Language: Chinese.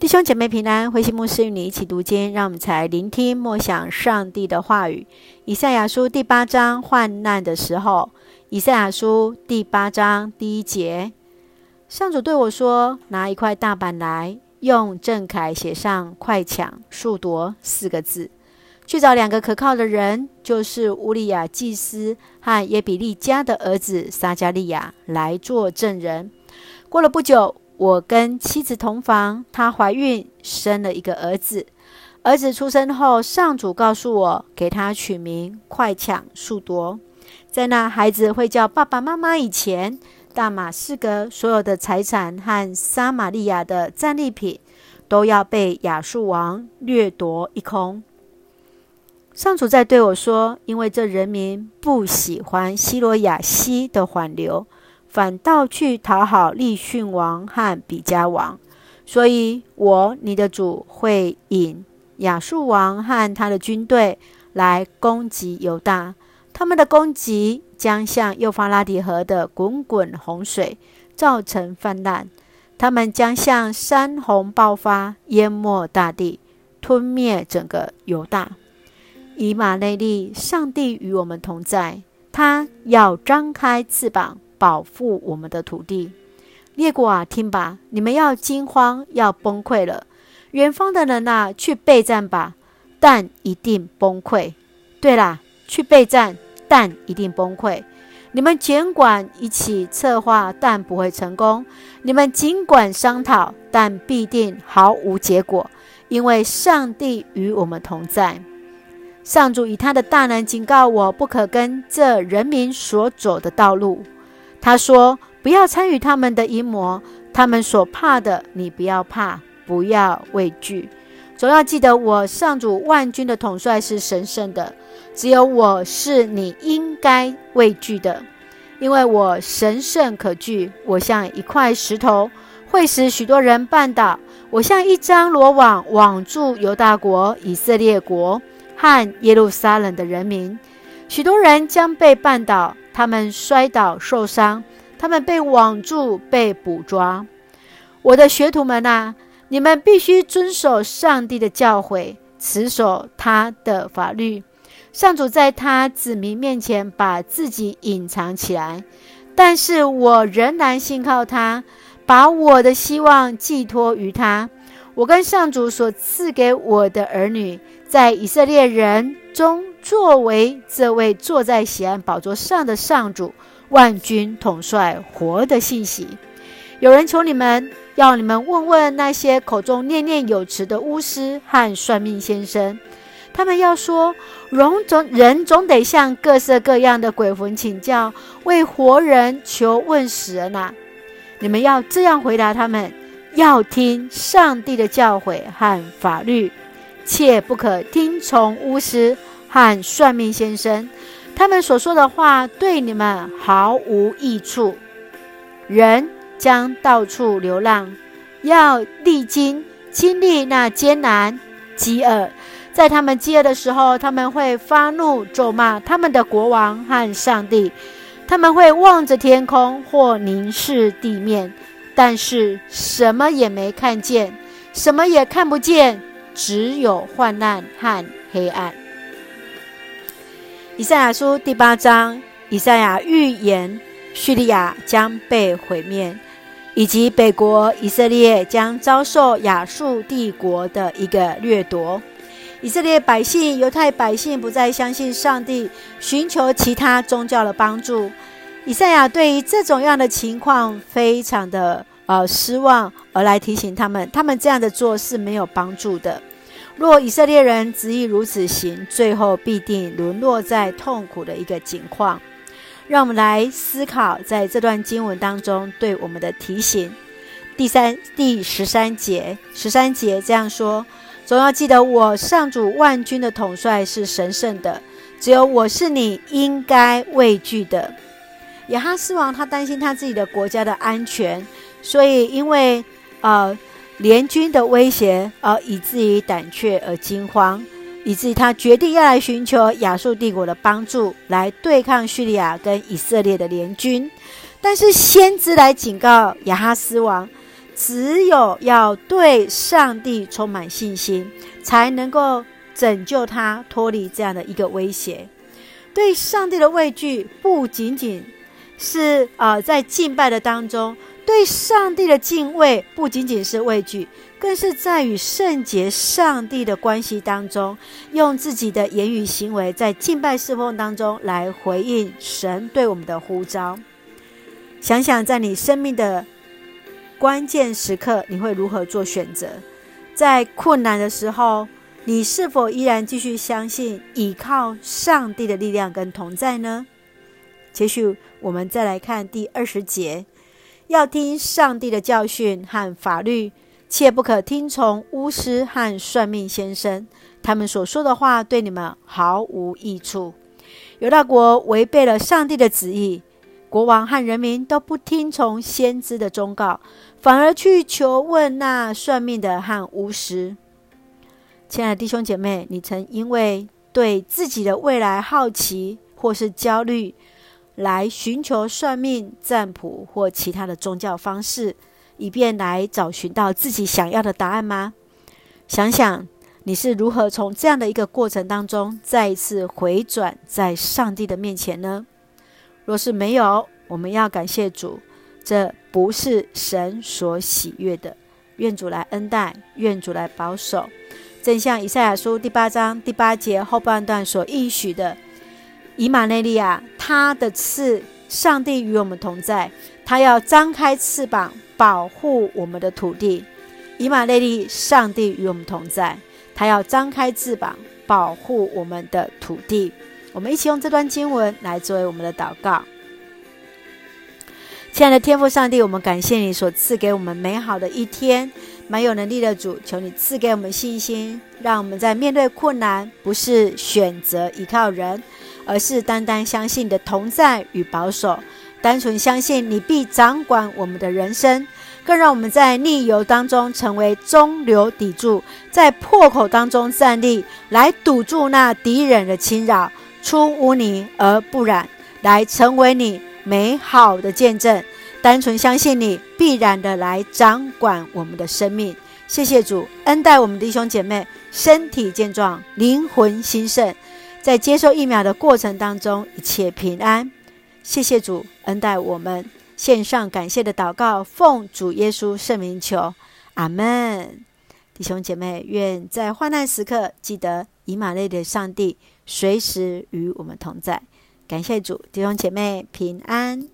弟兄姐妹平安，慧馨牧师与你一起读经，让我们才聆听默想上帝的话语。以赛亚书第八章患难的时候，以赛亚书第八章第一节，上主对我说：“拿一块大板来，用正楷写上‘快抢速夺’四个字，去找两个可靠的人，就是乌利亚祭司和耶比利家的儿子撒迦利亚来做证人。”过了不久。我跟妻子同房，她怀孕生了一个儿子。儿子出生后，上主告诉我，给他取名“快抢速夺”。在那孩子会叫爸爸妈妈以前，大马士革所有的财产和撒玛利亚的战利品，都要被亚述王掠夺一空。上主在对我说：“因为这人民不喜欢西罗亚西的缓流。”反倒去讨好利逊王和比加王，所以我你的主会引亚述王和他的军队来攻击犹大。他们的攻击将像幼发拉底河的滚滚洪水，造成泛滥；他们将像山洪爆发，淹没大地，吞灭整个犹大。以马内利，上帝与我们同在，他要张开翅膀。保护我们的土地，列国啊，听吧！你们要惊慌，要崩溃了。远方的人呐，去备战吧，但一定崩溃。对啦，去备战，但一定崩溃。你们尽管一起策划，但不会成功；你们尽管商讨，但必定毫无结果，因为上帝与我们同在。上主以他的大能警告我，不可跟这人民所走的道路。他说：“不要参与他们的阴谋，他们所怕的，你不要怕，不要畏惧。总要记得，我上主万军的统帅是神圣的，只有我是你应该畏惧的，因为我神圣可惧。我像一块石头，会使许多人绊倒；我像一张罗网，网住犹大国、以色列国和耶路撒冷的人民，许多人将被绊倒。”他们摔倒受伤，他们被网住，被捕抓。我的学徒们啊，你们必须遵守上帝的教诲，持守他的法律。上主在他子民面前把自己隐藏起来，但是我仍然信靠他，把我的希望寄托于他。我跟上主所赐给我的儿女，在以色列人中。作为这位坐在喜安宝座上的上主，万军统帅活的信息，有人求你们，要你们问问那些口中念念有词的巫师和算命先生，他们要说，人总人总得向各色各样的鬼魂请教，为活人求问死人啊！你们要这样回答他们：要听上帝的教诲和法律，切不可听从巫师。和算命先生，他们所说的话对你们毫无益处。人将到处流浪，要历经经历那艰难、饥饿。在他们饥饿的时候，他们会发怒咒骂他们的国王和上帝。他们会望着天空或凝视地面，但是什么也没看见，什么也看不见，只有患难和黑暗。以赛亚书第八章，以赛亚预言叙利亚将被毁灭，以及北国以色列将遭受亚述帝国的一个掠夺。以色列百姓、犹太百姓不再相信上帝，寻求其他宗教的帮助。以赛亚对于这种样的情况非常的呃失望，而来提醒他们，他们这样的做是没有帮助的。若以色列人执意如此行，最后必定沦落在痛苦的一个境况。让我们来思考在这段经文当中对我们的提醒。第三、第十三节，十三节这样说：总要记得，我上主万军的统帅是神圣的，只有我是你应该畏惧的。亚哈斯王他担心他自己的国家的安全，所以因为呃。联军的威胁，而以至于胆怯而惊慌，以至于他决定要来寻求亚述帝国的帮助，来对抗叙利亚跟以色列的联军。但是先知来警告亚哈斯王，只有要对上帝充满信心，才能够拯救他脱离这样的一个威胁。对上帝的畏惧，不仅仅是啊、呃，在敬拜的当中，对上帝的敬畏，不仅仅是畏惧，更是在与圣洁上帝的关系当中，用自己的言语行为，在敬拜侍奉当中来回应神对我们的呼召。想想在你生命的关键时刻，你会如何做选择？在困难的时候，你是否依然继续相信、倚靠上帝的力量跟同在呢？接续我们再来看第二十节，要听上帝的教训和法律，切不可听从巫师和算命先生，他们所说的话对你们毫无益处。犹大国违背了上帝的旨意。国王和人民都不听从先知的忠告，反而去求问那算命的和巫师。亲爱的弟兄姐妹，你曾因为对自己的未来好奇或是焦虑，来寻求算命、占卜或其他的宗教方式，以便来找寻到自己想要的答案吗？想想你是如何从这样的一个过程当中，再一次回转在上帝的面前呢？若是没有，我们要感谢主，这不是神所喜悦的。愿主来恩待，愿主来保守。正像以赛亚书第八章第八节后半段所应许的，以马内利啊，他的刺，上帝与我们同在，他要张开翅膀保护我们的土地。以马内利，上帝与我们同在，他要张开翅膀保护我们的土地。我们一起用这段经文来作为我们的祷告。亲爱的天父上帝，我们感谢你所赐给我们美好的一天，满有能力的主，求你赐给我们信心，让我们在面对困难，不是选择依靠人，而是单单相信你的同在与保守，单纯相信你必掌管我们的人生。更让我们在逆流当中成为中流砥柱，在破口当中站立，来堵住那敌人的侵扰。出污泥而不染，来成为你美好的见证。单纯相信你必然的来掌管我们的生命。谢谢主恩待我们弟兄姐妹，身体健壮，灵魂兴盛，在接受疫苗的过程当中一切平安。谢谢主恩待我们，献上感谢的祷告，奉主耶稣圣名求，阿门。弟兄姐妹，愿在患难时刻记得以马内的上帝随时与我们同在，感谢主，弟兄姐妹平安。